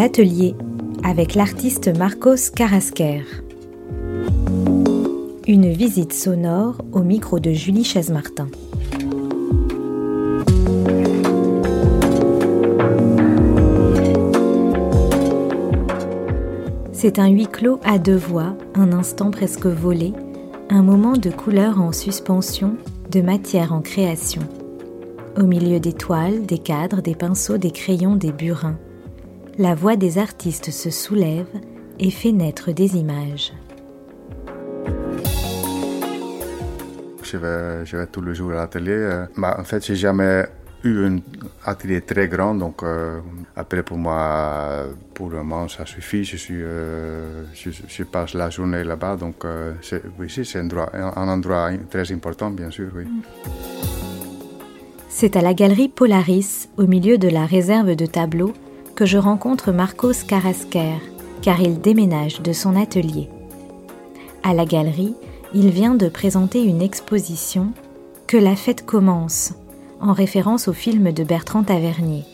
l'atelier avec l'artiste Marcos Carrasquer. Une visite sonore au micro de Julie Chaise-Martin. C'est un huis clos à deux voix, un instant presque volé, un moment de couleur en suspension, de matière en création. Au milieu des toiles, des cadres, des pinceaux, des crayons, des burins, la voix des artistes se soulève et fait naître des images. Je vais, je vais tout le jour à l'atelier. Euh, bah, en fait, j'ai jamais eu un atelier très grand, donc euh, après pour moi, pour le moment, ça suffit. Je, suis, euh, je, passe la journée là-bas, donc oui, c'est un, un, endroit très important, bien sûr. Oui. C'est à la galerie Polaris, au milieu de la réserve de tableaux, que je rencontre Marcos Carrasquer, car il déménage de son atelier. À la galerie, il vient de présenter une exposition Que la fête commence, en référence au film de Bertrand Tavernier.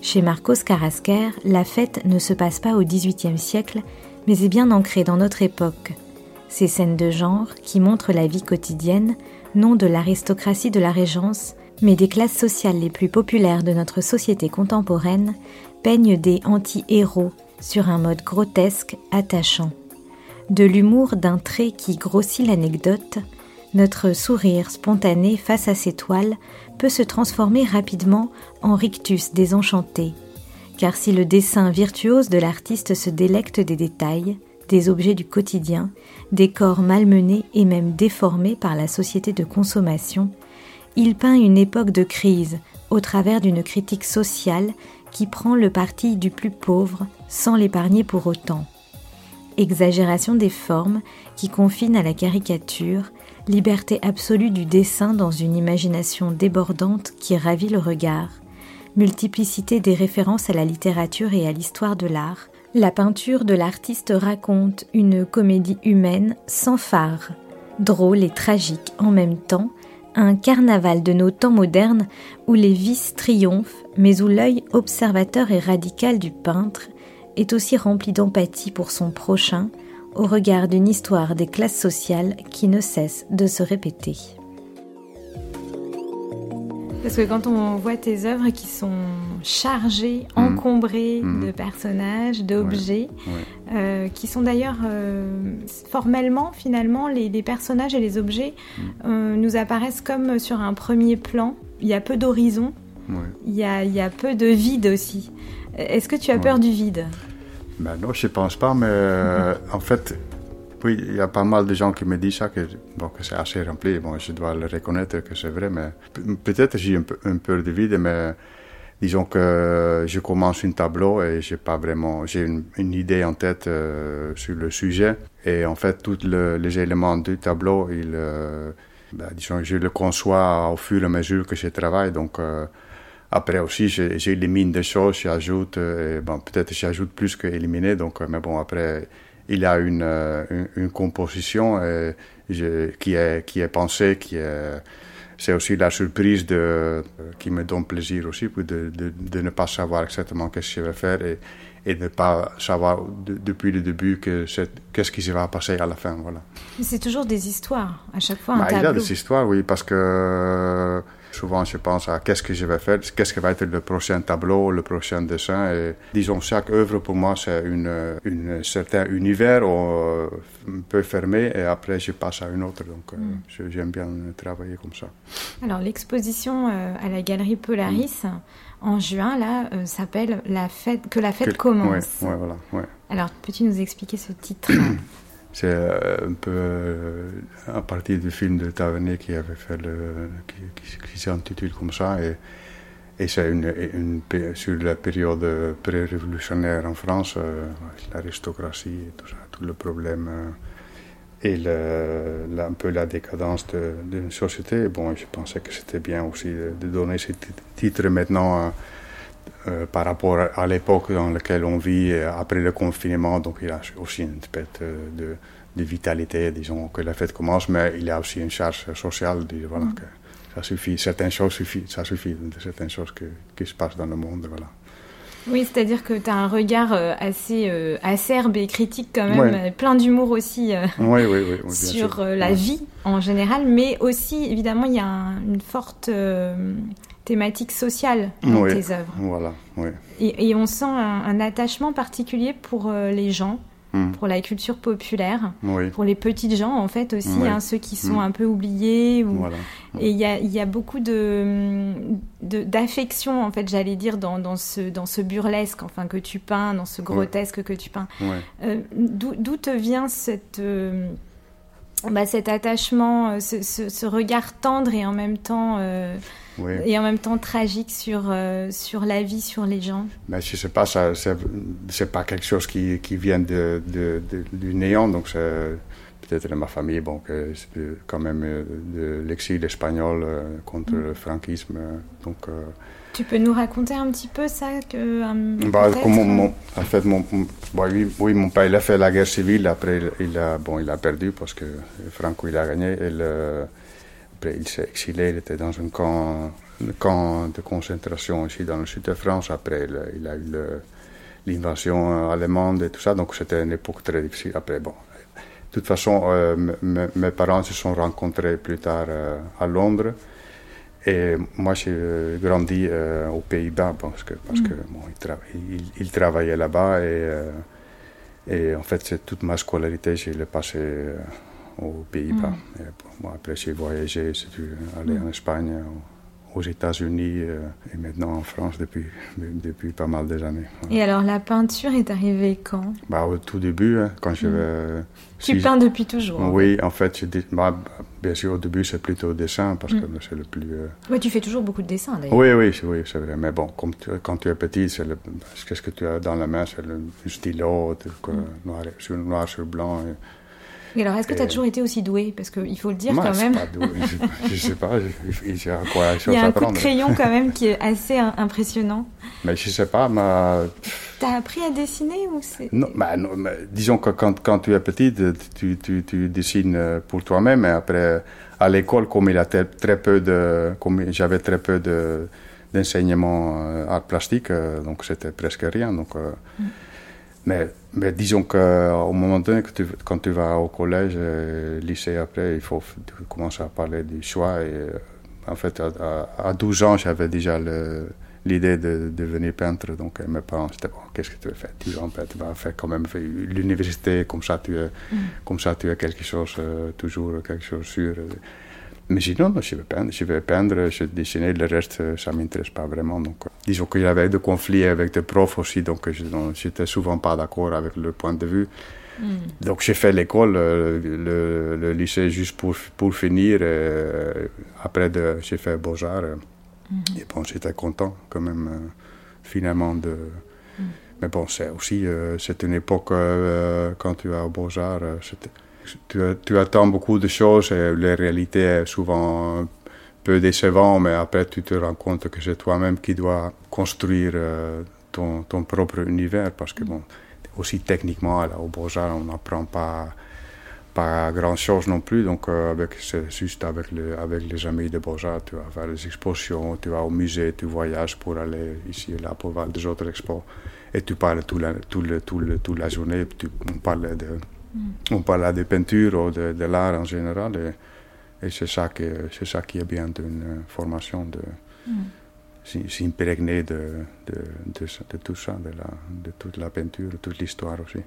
Chez Marcos Carrasquer, la fête ne se passe pas au XVIIIe siècle, mais est bien ancrée dans notre époque. Ces scènes de genre, qui montrent la vie quotidienne, non de l'aristocratie de la Régence, mais des classes sociales les plus populaires de notre société contemporaine, peignent des anti-héros sur un mode grotesque, attachant. De l'humour d'un trait qui grossit l'anecdote, notre sourire spontané face à ces toiles peut se transformer rapidement en rictus désenchanté. Car si le dessin virtuose de l'artiste se délecte des détails, des objets du quotidien, des corps malmenés et même déformés par la société de consommation, il peint une époque de crise au travers d'une critique sociale qui prend le parti du plus pauvre sans l'épargner pour autant. Exagération des formes qui confine à la caricature, liberté absolue du dessin dans une imagination débordante qui ravit le regard, multiplicité des références à la littérature et à l'histoire de l'art, la peinture de l'artiste raconte une comédie humaine sans phare, drôle et tragique en même temps, un carnaval de nos temps modernes où les vices triomphent, mais où l'œil observateur et radical du peintre est aussi rempli d'empathie pour son prochain, au regard d'une histoire des classes sociales qui ne cesse de se répéter. Parce que quand on voit tes œuvres qui sont chargées, mm. encombrées mm. de personnages, d'objets, euh, qui sont d'ailleurs euh, formellement, finalement, les, personnages et les objets mm. euh, nous apparaissent comme sur un premier plan. Il y a peu d'horizon, il, y a, il y a peu de vide aussi. Est-ce que tu as peur du vide? Ben Non, je ne pense pas, mais en fait, oui, il y a pas mal de gens qui me disent ça, que, bon, que c'est assez rempli. Bon, je dois le reconnaître que c'est vrai, mais peut-être j'ai un peu, un peu de vide, mais disons que je commence un tableau et j'ai pas vraiment, j'ai une, idée en tête euh, sur le sujet. Et en fait, tous les éléments du tableau, il, euh, ben, disons, je le conçois au fur et à mesure que je travaille. Donc, euh, après aussi, j'élimine des choses, j'ajoute, bon, peut-être j'ajoute plus qu'éliminer. Donc, mais bon, après, il y a une, euh, une, composition euh, qui, est, qui est pensée, qui est, c'est aussi la surprise de, qui me donne plaisir aussi, de, de, de ne pas savoir exactement qu'est-ce que je vais faire et, et de ne pas savoir depuis le début que qu'est-ce qui se va passer à la fin. Voilà. C'est toujours des histoires, à chaque fois. Un bah, il y a des histoires, oui, parce que Souvent, je pense à qu'est-ce que je vais faire, qu'est-ce que va être le prochain tableau, le prochain dessin. Et disons, chaque œuvre pour moi, c'est une, une certain univers un peu fermé et après, je passe à une autre. Donc, euh, mm. j'aime bien travailler comme ça. Alors, l'exposition euh, à la galerie Polaris mm. en juin, là, euh, s'appelle la fête, Que la fête commence. Ouais, voilà, ouais. Alors, peux-tu nous expliquer ce titre? C'est euh, un peu euh, à partir du film de Tavernier qui avait fait le, qui, qui, s'intitule comme ça et, c'est une, sur la période pré-révolutionnaire en France, euh, l'aristocratie et tout ça, tout le problème et le, un peu la décadence d'une société. Bon, je pensais que c'était bien aussi de, donner ce titre maintenant. Euh, par rapport à l'époque dans laquelle on vit euh, après le confinement. Donc il y a aussi une espèce de, de, vitalité, disons, que la fête commence, mais il y a aussi une charge sociale. voilà, mm. que ça suffit, certaines choses suffisent, ça suffit, certaines choses qui se passent dans le monde. Voilà. Oui, c'est-à-dire que tu as un regard assez acerbe et critique quand même, plein d'humour aussi oui, oui, oui, sur la vie en général, mais aussi évidemment il y a une forte thématique sociale dans tes œuvres. Voilà, oui. Et, on sent un, attachement particulier pour les gens Mm. pour la culture populaire, pour les petites gens en fait aussi, hein, ceux qui sont mm. un peu oubliés. Et il y a, y a, beaucoup de d'affection en fait, j'allais dire dans, dans, ce dans ce burlesque, enfin que tu peins, dans ce grotesque que tu peins. Euh, d'où te vient cette euh, bah, cet attachement, euh, ce, ce, regard tendre et en même temps et en même temps tragique sur, euh, sur la vie, sur les gens. Mais je sais pas, ça, c'est pas quelque chose qui, qui vient de, de, du néant, donc c'est peut-être ma famille, bon, c'est quand même euh, de l'exil espagnol euh, contre mm. le franquisme, donc. tu peux nous raconter un petit peu ça que, bah, mon, En fait, mon, bah, oui, oui, mon père il a fait la guerre civile. Après, il a, bon, il a perdu parce que Franco il a gagné. Et le, après, il s'est exilé, il était dans un camp, camp de concentration ici dans le sud de France. Après, il, a eu l'invasion allemande et tout ça, donc c'était une époque très difficile. Après, bon, de toute façon, euh, mes parents se sont rencontrés plus tard euh, à Londres. Et moi, j'ai grandi euh, aux Pays-Bas parce que, parce que mm. bon, il, il, travaillait là-bas et, et en fait, c'est toute ma scolarité, je l'ai passée aux Pays-Bas. Mm. après, j'ai voyagé, j'ai dû aller en Espagne, aux États-Unis euh, et maintenant en France depuis, depuis pas mal d'années. Et alors, la peinture est arrivée quand? Bah, Au tout début, hein, quand je mm. Tu peins depuis toujours Oui, en fait, bah, bien sûr, au début, c'est plutôt dessin parce que mm. c'est le plus. Euh, oui, tu fais toujours beaucoup de dessins d'ailleurs. Oui, oui, oui c'est vrai. Mais bon, comme quand tu es petit, c'est qu'est-ce que tu as dans la main C'est le, stylo, mm. noir, sur, noir sur blanc. Et alors, est-ce que tu as toujours été aussi doué? Parce qu'il faut le dire quand même. Pas doué. je, ne sais pas, il y a quoi Il y a un coup de crayon quand même qui est assez impressionnant. Mais je sais pas, ma... T'as appris à dessiner ou c'est... Non, bah, non disons que quand, quand, tu es petit, tu, tu, tu dessines euh, pour toi-même, et après, à l'école, comme il a très peu de... Comme j'avais très peu de d'enseignement euh, art plastique, euh, donc c'était presque rien. Donc, mm. Mais, mais disons qu'au moment donné, que tu, quand tu vas au collège, euh, lycée après, il faut commencer à parler du choix. Et, euh, en fait, à, à 12 ans, j'avais déjà l'idée de, devenir peintre. Donc mes parents, c'était bon, qu'est-ce que tu veux faire? Tu vas faire quand même l'université, comme ça tu es, mm. comme ça tu as quelque chose, euh, toujours quelque chose sûr. Mais je vais peindre, je vais peindre, je dessiner, le reste, ça ne m'intéresse pas vraiment. Donc, euh, disons qu'il y avait des conflits avec des profs aussi, donc je n'étais souvent pas d'accord avec leur point de vue. Hmm. Donc j'ai fait l'école, euh, le, lycée juste pour, pour finir. Euh, après, j'ai fait Beaux-Arts. Hmm. Et bon, j'étais content quand même, finalement. de hmm. Mais bon, c'est aussi, c'est une époque, quand tu es au Beaux-Arts, tu, attends beaucoup de choses et la réalité est souvent un peu décevante, mais après tu te rends compte que c'est toi-même qui dois construire euh, ton, propre univers parce que bon, aussi techniquement là, au Beaux-Arts on n'apprend pas pas grand chose non plus. Donc euh, avec c'est juste avec les avec les amis de Beaux-Arts tu vas faire des expositions tu vas au musée tu voyages pour aller ici et là pour voir des autres expos. Et tu parles toute la, tout le, tout le, toute la journée tu, on parle de Mm. On parle de peinture ou de, de l'art en général. Et, et c'est ça, ça, qui est bien d'une formation, de mm. s'imprégner de, de, de, de, tout ça, de, la, de toute la peinture, toute l'histoire aussi.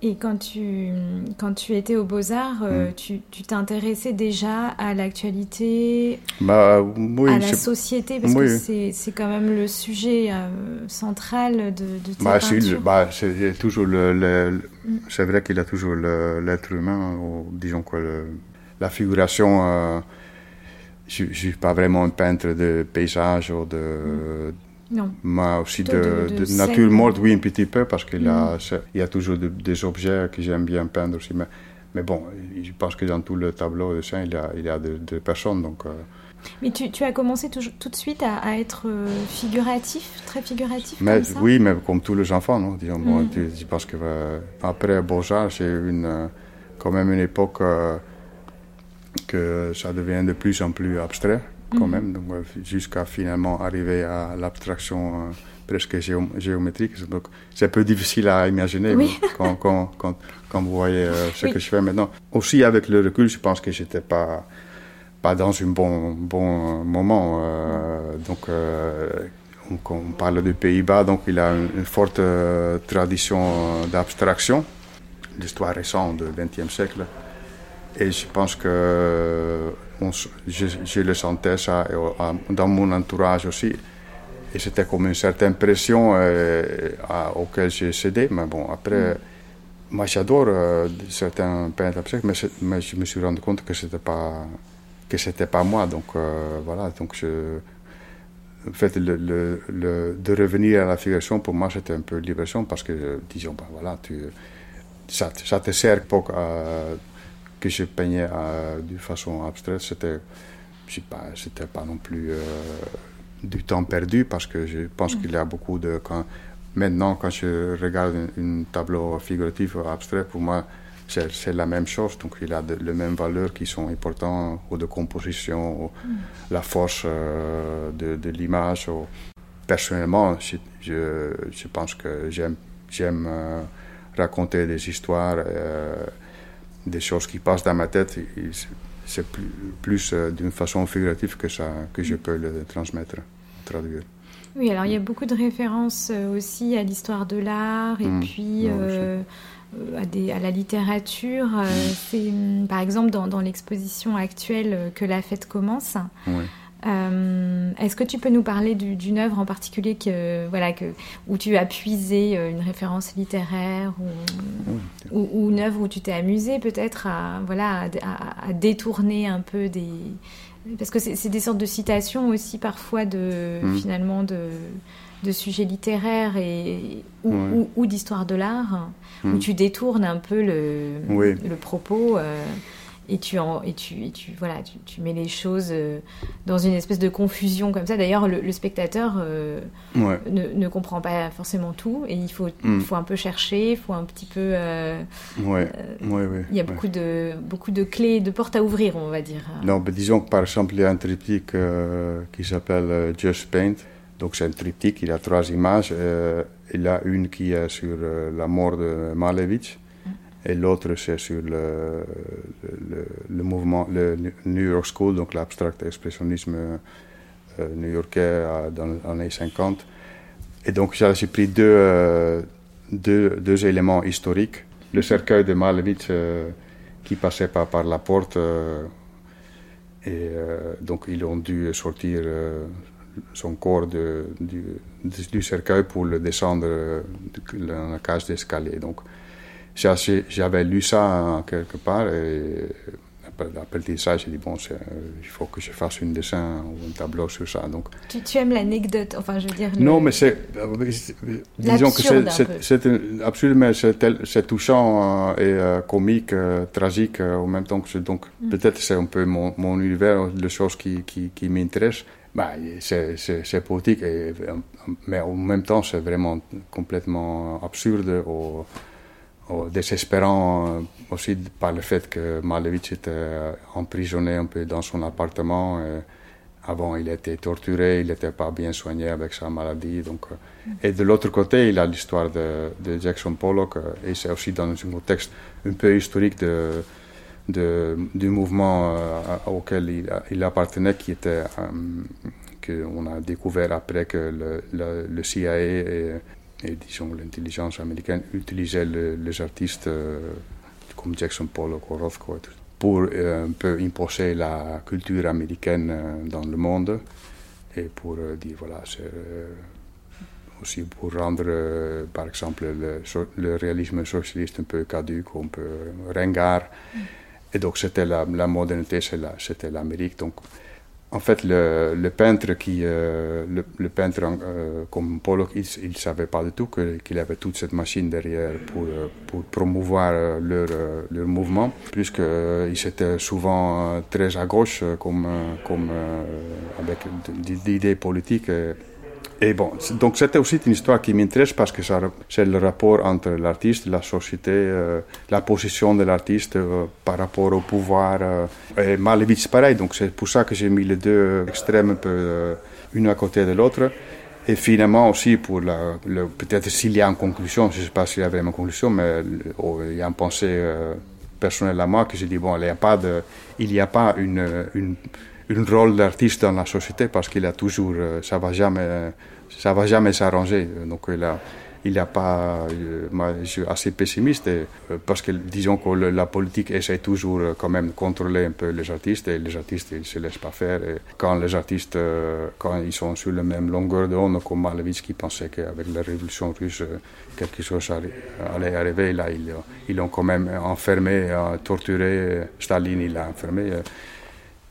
Et quand tu, quand tu étais aux Beaux-Arts, euh, mm. tu t'intéressais déjà à l'actualité, bah, oui, à la société, parce que c'est quand même le sujet euh, central de, de tes bah, bah, c'est toujours le, mm. c'est vrai qu'il a toujours l'être humain, ou, disons que la figuration. Euh, je ne suis pas vraiment un peintre de paysage ou de, mm. Non. Mais aussi de, nature morte, oui, un petit peu, parce qu'il y, a, mm. y a toujours des objets que j'aime bien peindre aussi. Mais, mais, bon, je pense que dans tout le tableau de dessin, il y a, il y a des personnes. Donc, euh. Mais tu, tu, as commencé tout, tout de suite à, à, être euh, figuratif, très figuratif mais, comme ça? Oui, mais comme tous les enfants, non disons, mm. je pense que euh, après Beaux-Arts, c'est une, quand même une époque que ça devient de plus en plus abstrait. Quand Mhm. même, donc, euh, jusqu'à finalement arriver à l'abstraction euh, presque géo- géométrique. Donc, c'est un peu difficile à imaginer Oui. quand, quand, quand, quand vous voyez euh, ce Oui. que je fais maintenant. Aussi, avec le recul, je pense que j'étais pas pas dans un bon bon moment. euh, donc, euh, on, parle des Pays-Bas, donc il a une, une forte euh, tradition d'abstraction, l'histoire récente du XXe siècle. Et je pense que on je, je le sentais ça et, euh, dans mon entourage aussi. Et c'était comme une certaine pression euh, à- auquel j'ai cédé. Mais bon, après, moi j'adore euh, certains peintres abstraits, mais, je me suis rendu compte que c'était pas que c'était pas moi. Donc euh, voilà, donc je, en fait, le, le- le- de revenir à la figuration pour moi c'était un peu libération parce que disons, ben voilà, tu, ça, te- ça te sert pas à- que je peignais euh, de façon abstraite, c'était, pas, c'était pas non plus euh, du temps perdu parce que je pense qu'il y a beaucoup de quand maintenant quand je regarde un, tableau figuratif ou abstrait pour moi c'est, la même chose. Donc il a de, les mêmes valeurs qui sont importantes ou de composition ou la force euh, de, de l'image ou- personnellement je, je, je pense que j'aime j'aime euh, raconter des histoires des choses qui passent dans ma tête c'est- plus, plus euh, d'une façon figurative que ça que je peux le transmettre traduire Oui, alors il y a beaucoup de références euh, aussi à l'histoire de l'art et Mm. puis euh, à, des- à la littérature. Euh, C'est par exemple dans, dans l'exposition actuelle que la fête commence. oui. Euh, Est-ce que tu peux nous parler du- d'une œuvre en particulier que, voilà, que, où tu as puisé euh, une référence littéraire ou, Oui. ou, ou une œuvre où tu t'es amusé peut-être à, voilà, à, détourner un peu des... Parce que c'est des sortes de citations aussi parfois de, Mm. finalement de, de sujets littéraires et, ou, Ouais. ou- ou d'histoire de l'art, où Mm. tu détournes un peu le, Oui. le propos. euh, et tu, en, et tu, et tu, voilà, tu, tu mets les choses euh, dans une espèce de confusion comme ça. D'ailleurs, le, le spectateur euh, Ouais. ne, ne comprend pas forcément tout et il faut, Mm. faut un peu chercher, il faut un petit peu. euh, Ouais. Ouais, ouais, il y a beaucoup, de, beaucoup de clés, de portes à ouvrir, on va dire. Non, mais disons que par exemple, il y a un triptyque euh, qui s'appelle euh, Just Paint. Donc c'est un triptyque, il a trois images. euh, il y a une qui est sur euh, la mort de Malevich et l'autre c'est sur le, le, mouvement, le New York School, donc l'abstract expressionnisme euh, new-yorkais dans les années 50. Et donc j'ai pris deux, euh, deux, deux éléments historiques. Le cercueil de Malevich euh, qui passait par, par la porte. euh, et euh, donc ils ont dû sortir son corps de- du, du- cercueil pour le descendre de- dans la cage d'escalier. Donc j'avais lu ça hein, quelque part et après, après ça, j'ai dit bon, euh, il faut que je fasse un dessin ou un tableau sur ça. Donc Tu, tu aimes l'anecdote, enfin, je veux dire. le- non, mais c'est. euh, Disons que c'est- un peu. c'est touchant euh, et euh, comique, euh, tragique euh, en même temps que c'est- donc Mm. peut-être c'est un peu mon, mon univers, les choses qui, qui, qui m'intéressent. Bah, c'est poétique, et, euh, mais en même temps c'est vraiment complètement absurde ou désespérant euh, aussi par le fait que Malevich était euh, emprisonné un peu dans son appartement. et avant, il était torturé, il n'était pas bien soigné avec sa maladie. Donc, euh, Et de l'autre côté, il a l'histoire de, de Jackson Pollock, euh, et c'est aussi dans un contexte un peu historique de, de- du mouvement euh, auquel il, appartenait, qui était, euh, qu'on a découvert après que le, le- le CIA et, et, disons l'intelligence américaine utilisaient le- les artistes euh, comme Jackson Pollock ou Rothko pour euh, un peu imposer la culture américaine euh, dans le monde et pour dire voilà c'est aussi pour rendre euh, par exemple le, so- le réalisme socialiste un peu caduque un peu ringard. Et donc c'était la, la modernité c'était l'Amérique. Donc en fait, le, le peintre qui, euh, le, le peintre euh, comme Pollock, il ne savait pas du tout qu'il avait toute cette machine derrière pour, euh, pour promouvoir euh, leur, euh, leur mouvement, puisqu'ils étaient souvent très à gauche, comme, comme euh, avec politiques. Et bon, donc c'était aussi une histoire qui m'intéresse parce que c'est le rapport entre l'artiste, la société, euh, la position de l'artiste euh, par rapport au pouvoir. Euh, et Malevich, pareil, donc c'est pour ça que j'ai mis les deux extrêmes un peu une à côté de l'autre. Et finalement aussi pour le, peut-être s'il y a une conclusion, je ne sais pas s'il y a vraiment une conclusion, mais il y a une pensée personnelle à moi que j'ai dit bon, il n'y a pas de, il n'y a pas une un rôle d'artiste dans la société parce qu'il a toujours, euh, ça va jamais, ça va jamais s'arranger. Donc il a, il a pas, euh, moi je suis assez pessimiste euh, parce que disons que la politique essaie toujours quand même de contrôler un peu les artistes et les artistes ils se laissent pas faire. Et quand les artistes, quand ils sont sur la même longueur d'onde comme Malevich qui pensait qu'avec la révolution russe quelque chose allait arriver, là ils l'ont quand même enfermé, torturé. Staline il l'a enfermé.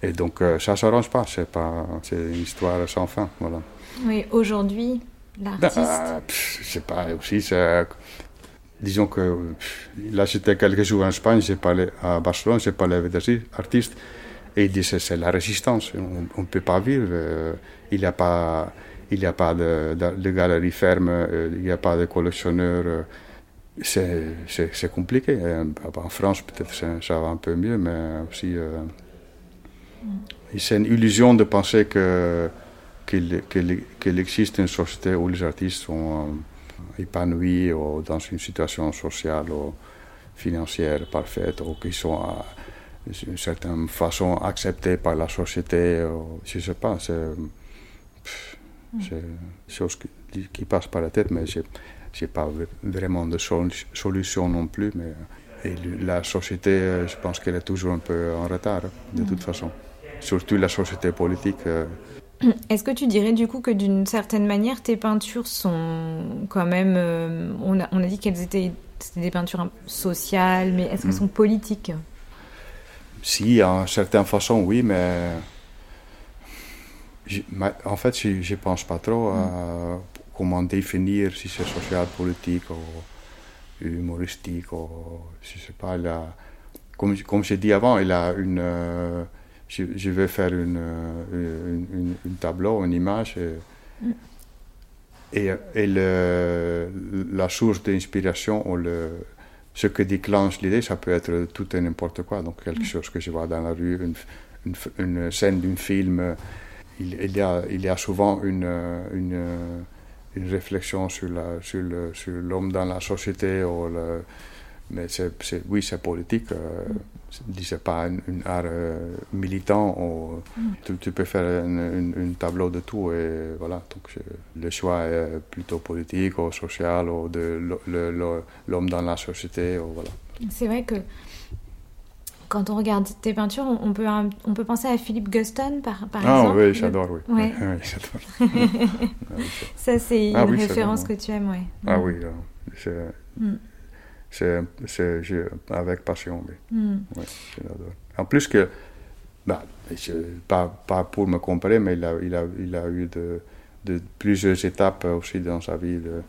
Et donc euh, ça ne s'arrange pas, c'est pas, c'est une histoire sans fin, voilà. Oui, aujourd'hui, l'artiste. Ben, je sais pas, aussi, disons que là j'étais quelques jours en Espagne, j'ai parlé à Barcelone, j'ai parlé avec des artistes, et ils disaient c'est la résistance, on ne peut pas vivre, euh, il n'y a pas, il a pas de, de, galerie ferme, euh, il n'y a pas de collectionneurs. c'est compliqué. En France, peut-être ça va un peu mieux, mais aussi c'est une illusion de penser que, qu'il, existe une société où les artistes sont euh, épanouis ou dans une situation sociale ou financière parfaite ou qu'ils sont d'une certaine façon acceptés par la société. je ne sais pas, c'est, une chose qui, qui, passe par la tête, mais je n'ai pas vraiment de solution non plus. Mais, et la société, je pense qu'elle est toujours un peu en retard, de toute façon surtout la société politique. Euh. Est-ce que tu dirais du coup que d'une certaine manière tes peintures sont quand même, euh, on, a, on, a, dit qu'elles étaient, des peintures sociales, mais est-ce qu'elles mm. sont politiques? Si, en certaine façon, oui, mais en fait, je ne pense pas trop à mm. comment définir si c'est social, politique ou humoristique. Ou, je sais pas, comme, comme j'ai dit avant, il a une. Euh, je, vais faire une, euh, une, une, tableau, une image. Et, et, le, la source d'inspiration ou le, ce que déclenche l'idée, ça peut être tout et n'importe quoi. Donc quelque mm. chose que je vois dans la rue, une, scène d'un film. Il, il, y a, il y a souvent une, une, une réflexion sur l'homme sur sur dans la société. Ou le, mais c'est, oui, c'est politique. Euh, c'est pas un, art euh, militant. Ou, mm. tu, peux faire un tableau de tout. Et voilà, donc le choix est plutôt politique ou social ou de l'homme dans la société. Ou, voilà. C'est vrai que quand on regarde tes peintures, on peut, on peut penser à Philippe Guston, par, par ah, exemple. Oui, j'adore, oui. Ouais. oui Ça, c'est ah une référence que tu aimes, oui. Ah oui, c'est... Mm c'est avec passion. Hmm. en plus que, bah, pas, pas, pour me comparer, mais il a, il a, il a eu de, de, plusieurs étapes aussi dans sa vie de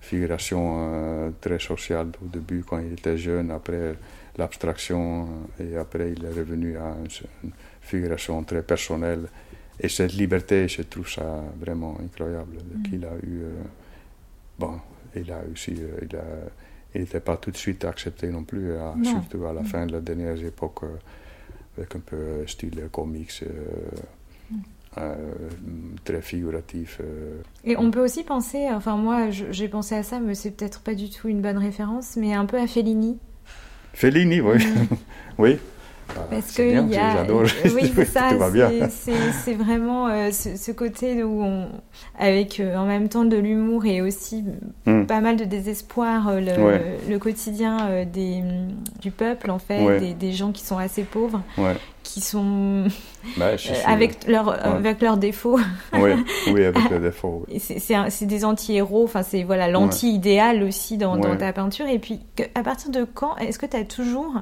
figuration euh, très sociale au début quand il était jeune, après l'abstraction et après il est revenu à une, figuration très personnelle. Et cette liberté, je trouve ça vraiment incroyable hmm. qu'il a eu. Euh, bon, il a aussi, euh, il a, il n'était pas tout de suite accepté non plus, hein, surtout à la fin de la dernière époque, euh, avec un peu style comics. Euh, mm. euh, très figuratif. Et on peut aussi penser, enfin moi j'ai pensé à ça, mais c'est peut-être pas du tout une bonne référence, mais un peu à Fellini. Fellini, oui. Mm. oui, Parce que y a... j'adore. Oui, c'est ça. C'est vraiment euh, ce, côté où on, avec euh, en même temps de l'humour et aussi hmm. pas mal de désespoir, euh, le, le quotidien des, du peuple en fait, des, des, gens qui sont assez pauvres, qui sont bah, avec leur avec leurs défauts. oui, oui, avec leurs défauts. C'est des anti-héros. Enfin, c'est voilà l'anti-idéal aussi dans, dans, ta peinture. Et puis, à partir de quand est-ce que tu as toujours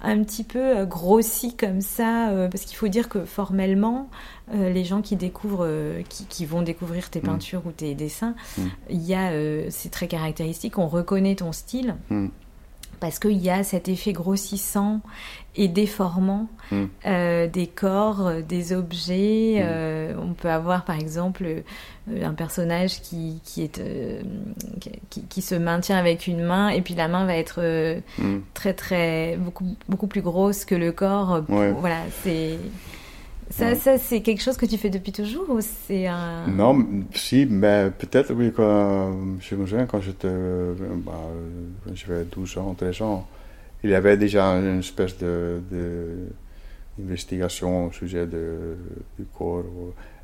un petit peu euh, grossi comme ça, euh, parce qu'il faut dire que formellement, euh, les gens qui découvrent, qui, vont découvrir tes mm. peintures ou tes dessins, mm. il y a, c'est très caractéristique, on reconnaît ton style. Mm. Parce qu'il y a cet effet grossissant et déformant mm. euh, des corps, euh, des objets. Mm. Euh, on peut avoir par exemple un personnage qui, qui est, qui, qui, se maintient avec une main et puis la main va être mm. très très beaucoup, beaucoup plus grosse que le corps. Voilà, c'est... Ça, ça c'est quelque chose que tu fais depuis toujours ou c'est un... Non, si, mais peut-être, oui, quand, je me souviens quand j'étais, bah, j'avais 12 ans, 13 ans, il y avait déjà une espèce de, d'investigation au sujet de, du corps.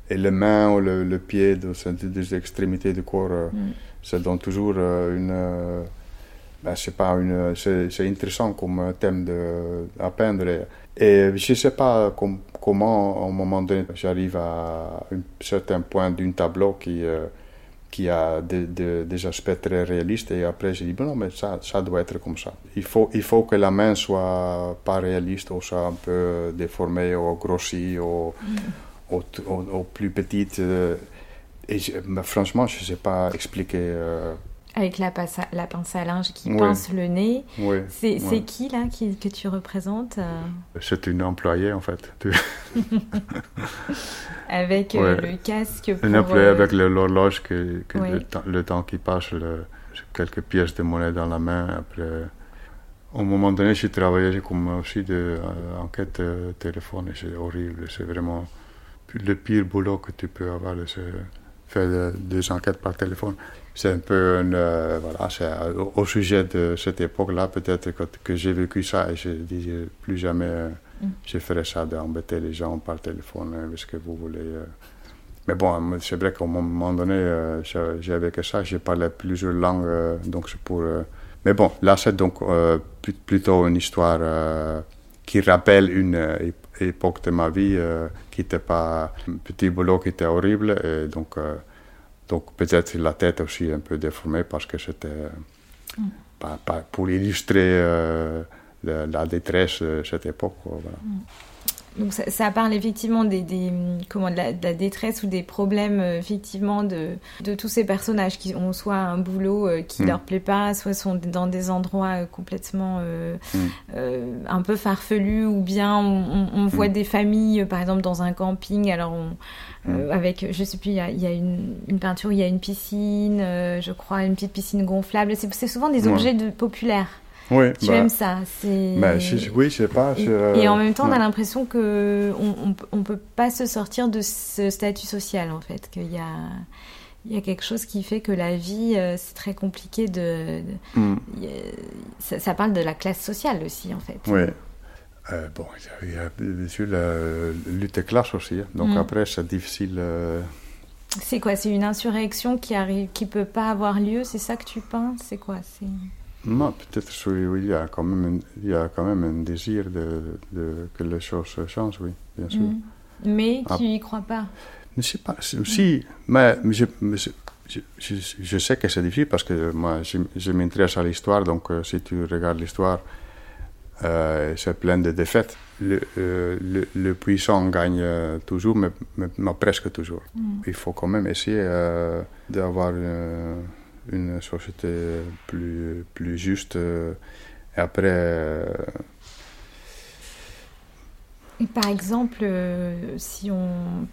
Et les mains ou le, le pied, des extrémités du corps, euh, mm. ça donne toujours euh, une... Ben, c'est pas une... C'est, intéressant comme thème de, à peindre. Et je ne sais pas comment, à un moment donné, j'arrive à un certain point d'un tableau qui qui a des aspects très réalistes. Et après, j'ai dit, bon, non, mais ça, ça doit être comme ça. Il faut, il faut que la main soit pas réaliste, ou soit un peu déformée, ou grossie, ou, mm. plus petite. Euh, et franchement, je ne sais pas expliquer. Euh, avec la, la pince à linge qui pince le nez. c'est qui là qui, que tu représentes euh? C'est une employée en fait. avec euh, le casque pour... Une employée euh, avec l'horloge, que, que le, temps, qui passe, quelques pièces de monnaie dans la main. Après, au moment donné, j'ai travaillé comme aussi de enquête téléphone et c'est horrible. C'est vraiment le pire boulot que tu peux avoir, c'est faire des enquêtes par téléphone c'est un peu une, euh, voilà, c'est euh, au, sujet de cette époque-là, peut-être que, que j'ai vécu ça et je dis plus jamais euh, mm. je ferai ça d'embêter les gens par téléphone, parce que vous voulez. Mais bon, c'est vrai qu'à un moment donné, j'avais que ça, j'ai parlé plusieurs langues, donc c'est pour. mais bon, là c'est donc plutôt une histoire qui rappelle une époque de ma vie qui n'était pas un petit boulot qui était horrible, et donc. Donc peut-être la tête aussi un peu déformée parce que c'était mm. pas, pour illustrer euh, la, détresse de cette époque. voilà. Mm. Donc ça, parle effectivement des, des comment, de la, détresse ou des problèmes euh, effectivement de, de, tous ces personnages qui ont soit un boulot euh, qui mm. leur plaît pas, soit sont dans des endroits complètement un peu farfelus ou bien on, voit des familles par exemple dans un camping alors on, euh, avec, je sais plus, il y a, y a une, une, peinture, il y a une piscine, euh, je crois, une petite piscine gonflable. C'est souvent des objets de, populaires. Oui, tu bah, aimes ça bah, Oui, je sais pas. Et, et, en même temps, on a l'impression que on, on, peut pas se sortir de ce statut social, en fait, qu'il y a il y a quelque chose qui fait que la vie, euh, c'est très compliqué de... Hmm. ça, ça, parle de la classe sociale aussi, en fait. Oui, euh, bon, il y, a, bien sûr la lutte des classes aussi. Hein. Donc mm. après, c'est difficile. Euh, c'est quoi? C'est une insurrection qui arrive, qui peut pas avoir lieu C'est ça que tu penses C'est quoi? C'est non, peut-être oui, il y a quand même, un, il y a quand même un désir de, de que les choses changent, oui, bien sûr. Mm. Mais ah. tu n'y crois pas Je ne sais pas. Si, mais, je, je, je, sais que c'est difficile parce que moi, je, m'intéresse à l'histoire. Donc, euh, si tu regardes l'histoire, euh, c'est plein de défaites. Le, euh, le, puissant gagne toujours, mais, presque toujours. Mm. Il faut quand même essayer d'avoir une société plus, plus juste. et après. Et par exemple, si on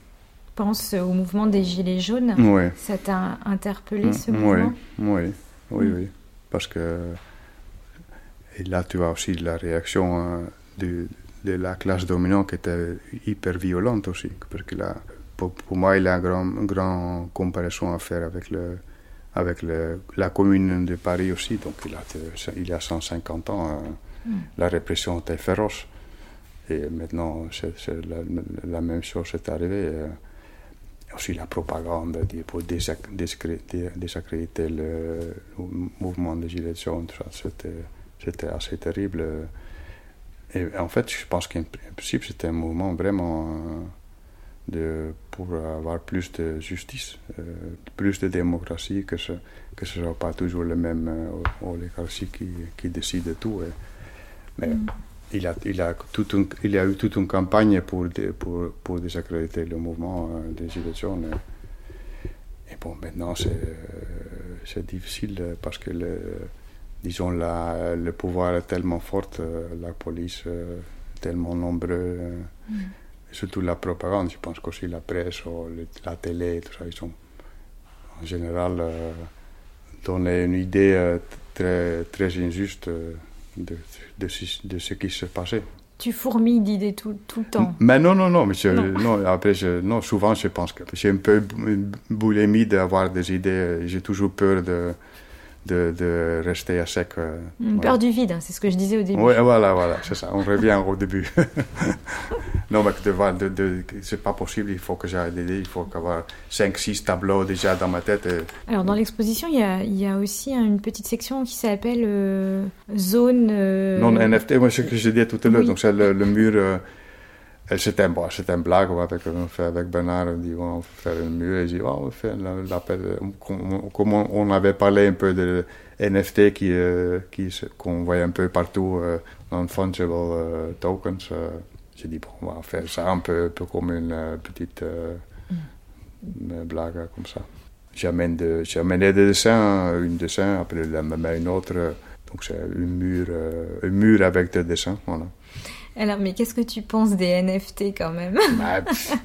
pense au mouvement des Gilets jaunes, ça t'a interpellé ce mm, mouvement Oui, oui, oui. Parce que et là, tu vois aussi la réaction de, de, la classe dominante qui était hyper violente aussi. Parce que là, pour, moi, il y a une grande grand comparaison à faire avec, le, avec le, la commune de Paris aussi. Donc, il, a, il y a 150 ans, hein, mm. la répression était féroce. Et maintenant, c'est, la, la, même chose est arrivée. Euh, aussi la propagande pour désacréditer le, le mouvement des Gilets jaunes. C'était c'était assez terrible. Et en fait, je pense qu'en principe, c'était un mouvement vraiment euh, de, pour avoir plus de justice, euh, plus de démocratie, que ce que ce soit pas toujours le même euh, oligarchie qui, qui décide tout. mais mm. il, a, il, a tout il y a eu toute une campagne pour, pour, pour désaccréditer le mouvement des Gilets jaunes. Et bon, maintenant, c'est difficile parce que le, disons, la, le pouvoir est tellement fort, la police tellement nombreux, mm. Surtout la propagande, je pense qu'aussi la presse, ou la télé, tout ça, ils sont en général donné une idée très, très injuste de, de, de ce qui se passait tu fourmilles d'idées tout, tout, le temps. Mais non, non, non. Après, je, non, souvent, je pense que j'ai un peu boulimie d'avoir des idées. J'ai toujours peur de, de, de, rester à sec. Euh, Une peur du vide, hein, c'est ce que je disais au début. Oui, voilà, voilà, c'est ça. On revient au début. non, mais de, de, c'est pas possible. Il faut que j'aille. Il faut avoir 5-6 tableaux déjà dans ma tête. Alors, dans l'exposition, il y a, y a aussi une petite section qui s'appelle euh, Zone. Euh, non, NFT, moi, ce que j'ai dit tout à l'heure. Donc, c'est le, mur. C'était un, un blague wat ik fait avec Bernard. On dit on va faire un mur. Et dit oh, on fait l'appel. Comme on avait parlé un peu de NFT qui, euh, qui qu'on voyait un peu partout euh, dans fungible euh, tokens. J'ai dit bon, on va faire ça un peu, un peu comme une petite mm. blague comme ça. J'amène de, des dessins, une dessin, après j'amène une autre. Donc c'est un mur, un mur avec des dessins. Voilà. Alors, mais qu'est-ce que tu penses des NFT quand même? Bah,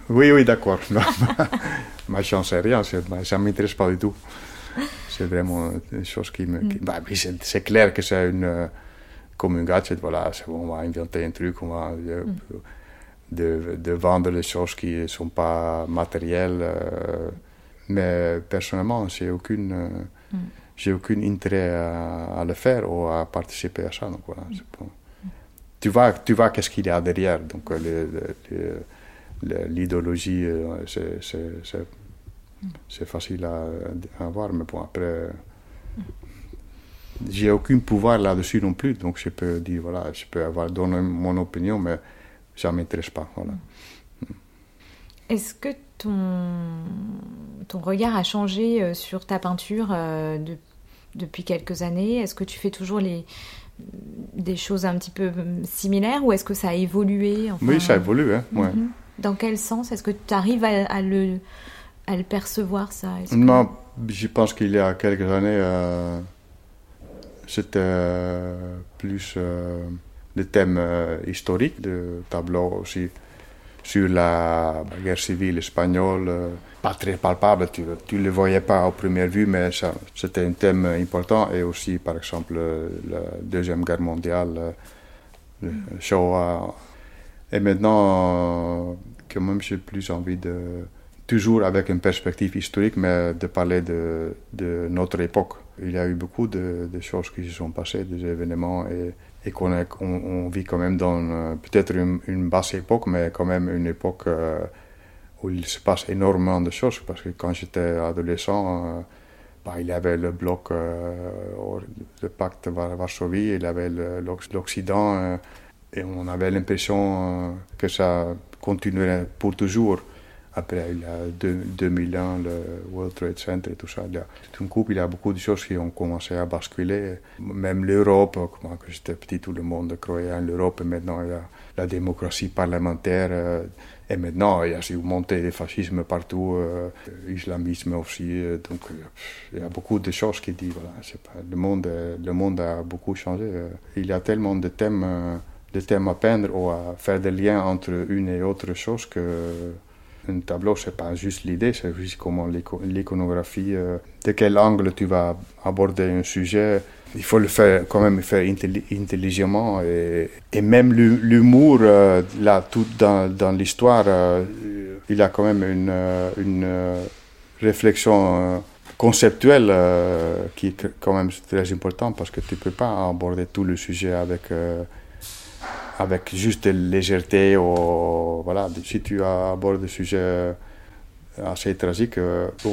Oui, oui, d'accord. Ma chance c'est rien, ça ne m'intéresse pas du tout. C'est vraiment une chose qui me. Mm. Bah, c'est clair que c'est une. Euh, comme un gadget, voilà, on va inventer un truc, on va. Euh, mm. de, de, vendre les choses qui ne sont pas matérielles. Euh, mais personnellement, j'ai aucune. Mm. J'ai aucun intérêt à, le faire ou à participer à ça. Donc voilà, bon tu vois, tu vois qu'est-ce qu'il y a derrière. Donc, euh, l'idéologie, euh, c'est facile à, voir, mais bon, après, j'ai aucun pouvoir là-dessus non plus. Donc, je peux dire, voilà, je peux avoir donné mon opinion, mais ça ne m'intéresse pas. Voilà. Est-ce que ton, ton regard a changé euh, sur ta peinture depuis quelques années? Est-ce que tu fais toujours les, des choses un petit peu similaires ou est-ce que ça a évolué Oui, ça a évolué. Hein, mhm. Dans quel sens? Est-ce que tu arrives à, le, à le percevoir, ça? Non, je pense qu'il y a quelques années, euh, c'était euh, plus euh, des thèmes historiques, de tableaux aussi sur la guerre civile espagnole pas très palpable, tu ne le voyais pas au première vue, mais c'était un thème important. Et aussi, par exemple, la Deuxième Guerre mondiale, le Shoah. Et maintenant, quand même, j'ai plus envie de, toujours avec une perspective historique, mais de parler de, de notre époque. Il y a eu beaucoup de, choses qui se sont passées, des événements, et, et qu'on on, vit quand même dans peut-être une, basse époque, mais quand même une époque... Euh, où il se passe énormément de choses. Parce que quand j'étais adolescent, euh, bah, il y avait le bloc, euh, le pacte Varsovie, il y avait l'Occident, et on avait l'impression que ça continuerait pour toujours. Après, il y a 2001, le World Trade Center et tout ça. Il y a, tout un coup, il y a beaucoup de choses qui ont commencé à basculer. Même l'Europe, quand j'étais petit, tout le monde croyait en l'Europe. Et maintenant, il y a la démocratie parlementaire. Et maintenant, il y a une montée du fascisme partout, euh, l'islamisme aussi. Euh, donc, euh, il y a beaucoup de choses qui disent, voilà, pas, le, monde, le monde a beaucoup changé. Il y a tellement de thèmes, de thèmes à peindre ou à faire des liens entre une et autre chose que un tableau, c'est pas juste l'idée, c'est juste comment l'iconographie, de quel angle tu vas aborder un sujet, il faut le faire quand même faire intelligemment et, même l'humour euh, là tout dans, l'histoire euh, il a quand même une, euh, une réflexion conceptuelle qui est quand même très importante parce que tu peux pas aborder tout le sujet avec avec juste légèreté ou voilà si tu abordes des sujets assez tragiques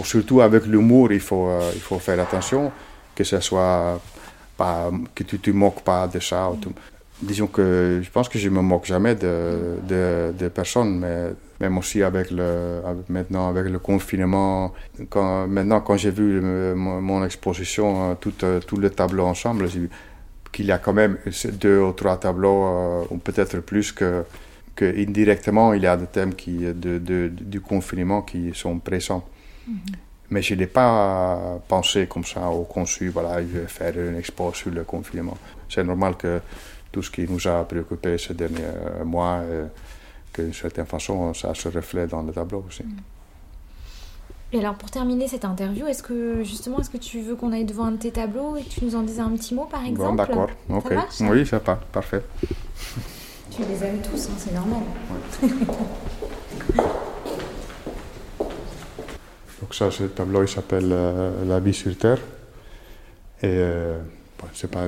surtout avec l'humour il faut il faut faire attention que ce soit pas, que tu te moques pas de ça. Disons que je pense que je me moque jamais de, de, personnes, mais même aussi avec le, maintenant avec le confinement. Maintenant, quand j'ai vu mon, exposition, euh, tout, euh, tout le tableau ensemble, j'ai qu'il y a quand même deux ou trois tableaux, euh, ou peut-être plus que, que indirectement, il y a des thèmes qui, de, de, du confinement qui sont présents. Mm-hmm. Mais je n'ai pas pensé comme ça au conçu, voilà, je vais faire une expo sur le confinement. C'est normal que tout ce qui nous a préoccupé ces derniers mois, que d'une certaine façon, ça se reflète dans le tableau aussi. Mm. Et alors pour terminer cette interview, est-ce que justement, est-ce que tu veux qu'on aille devant un de tes tableaux et que tu nous en dises un petit mot par exemple Bon, d'accord, ok. oui, ça part, parfait. Tu les aimes tous, hein, c'est normal. Donc ça, ce tableau, il s'appelle euh, La vie sur Terre. Et euh, bon, c'est pas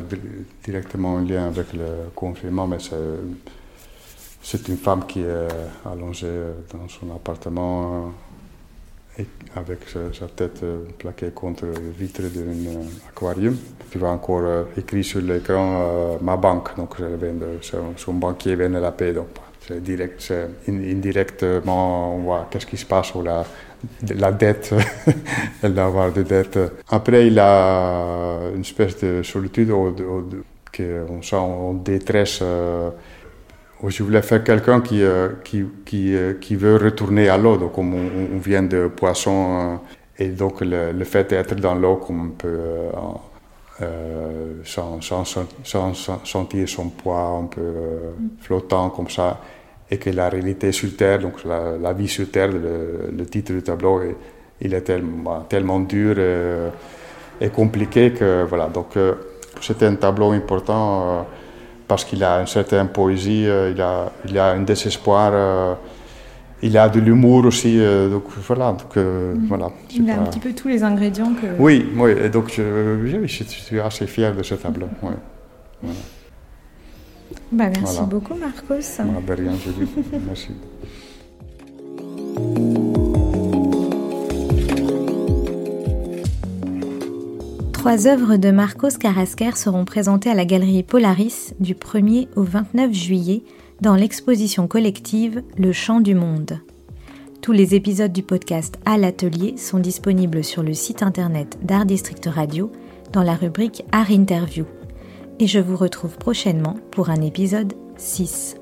directement en lien avec le confinement, mais c'est une femme qui est allongée dans son appartement avec sa, tête euh, plaquée contre la vitre d'un euh, aquarium. Tu vois encore euh, écrit sur l'écran ma banque, donc son, banquier vient de la paix. Donc c'est direct, indirectement, on voit qu'est-ce qui se passe ou la, la dette, elle doit avoir des dettes. Après, il a une espèce de solitude qu'on sent en détresse je voulais faire quelqu'un qui, euh, qui, qui, euh, qui, veut retourner à l'eau. Donc, comme on, vient de poisson, euh, et donc le, fait d'être dans l'eau, comme on peut sans, sans, sentir son poids un peu flottant comme ça, et que la réalité sur Terre, donc la, vie sur Terre, le, titre du tableau, il est tellement, tellement dur et, compliqué que voilà. Donc, c'était un tableau important parce qu'il a une certaine poésie, euh, il, a, il a un désespoir, euh, il a de l'humour aussi. Euh, donc voilà. Donc, mm. voilà il a un petit peu tous les ingrédients que. Oui, oui. Et donc je, je, suis assez fier de ce tableau. Bah, merci beaucoup, Marcos. Voilà, rien, Julie. merci. Trois œuvres de Marcos Carrasquer seront présentées à la galerie Polaris du 1er au 29 juillet dans l'exposition collective Le Chant du Monde. Tous les épisodes du podcast à l'atelier sont disponibles sur le site internet d'Art District Radio dans la rubrique Art Interview. Et je vous retrouve prochainement pour un épisode 6.